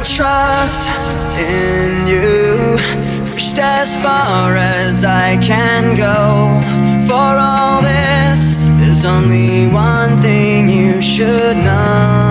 my trust in you, pushed as far as I can go. For all this, there's only one thing you should know.